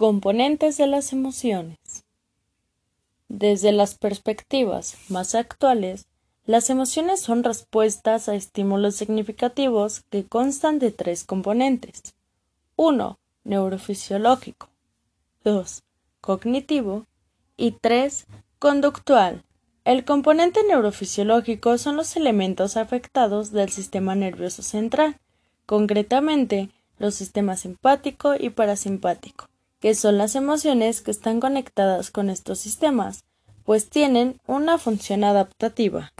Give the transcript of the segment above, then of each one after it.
Componentes de las emociones. Desde las perspectivas más actuales, las emociones son respuestas a estímulos significativos que constan de tres componentes. 1. Neurofisiológico. 2. Cognitivo. Y 3. Conductual. El componente neurofisiológico son los elementos afectados del sistema nervioso central, concretamente los sistemas simpático y parasimpático que son las emociones que están conectadas con estos sistemas, pues tienen una función adaptativa.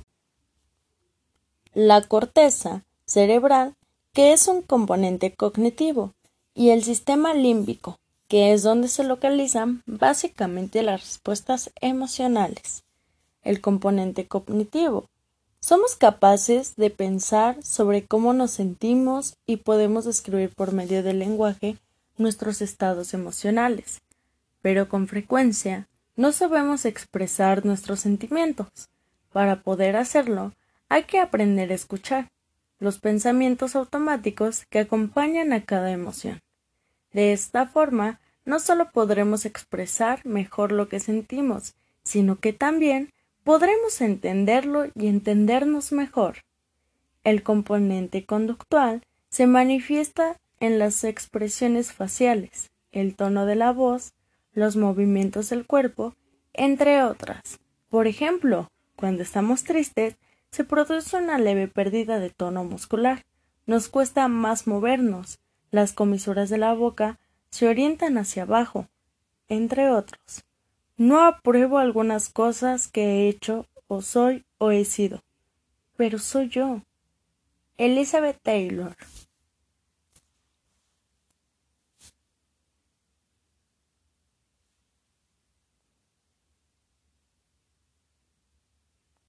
La corteza cerebral, que es un componente cognitivo, y el sistema límbico, que es donde se localizan básicamente las respuestas emocionales. El componente cognitivo. Somos capaces de pensar sobre cómo nos sentimos y podemos describir por medio del lenguaje nuestros estados emocionales, pero con frecuencia no sabemos expresar nuestros sentimientos. Para poder hacerlo, hay que aprender a escuchar los pensamientos automáticos que acompañan a cada emoción. De esta forma, no solo podremos expresar mejor lo que sentimos, sino que también podremos entenderlo y entendernos mejor. El componente conductual se manifiesta en las expresiones faciales, el tono de la voz, los movimientos del cuerpo, entre otras. Por ejemplo, cuando estamos tristes, se produce una leve pérdida de tono muscular, nos cuesta más movernos, las comisuras de la boca se orientan hacia abajo, entre otros. No apruebo algunas cosas que he hecho o soy o he sido, pero soy yo. Elizabeth Taylor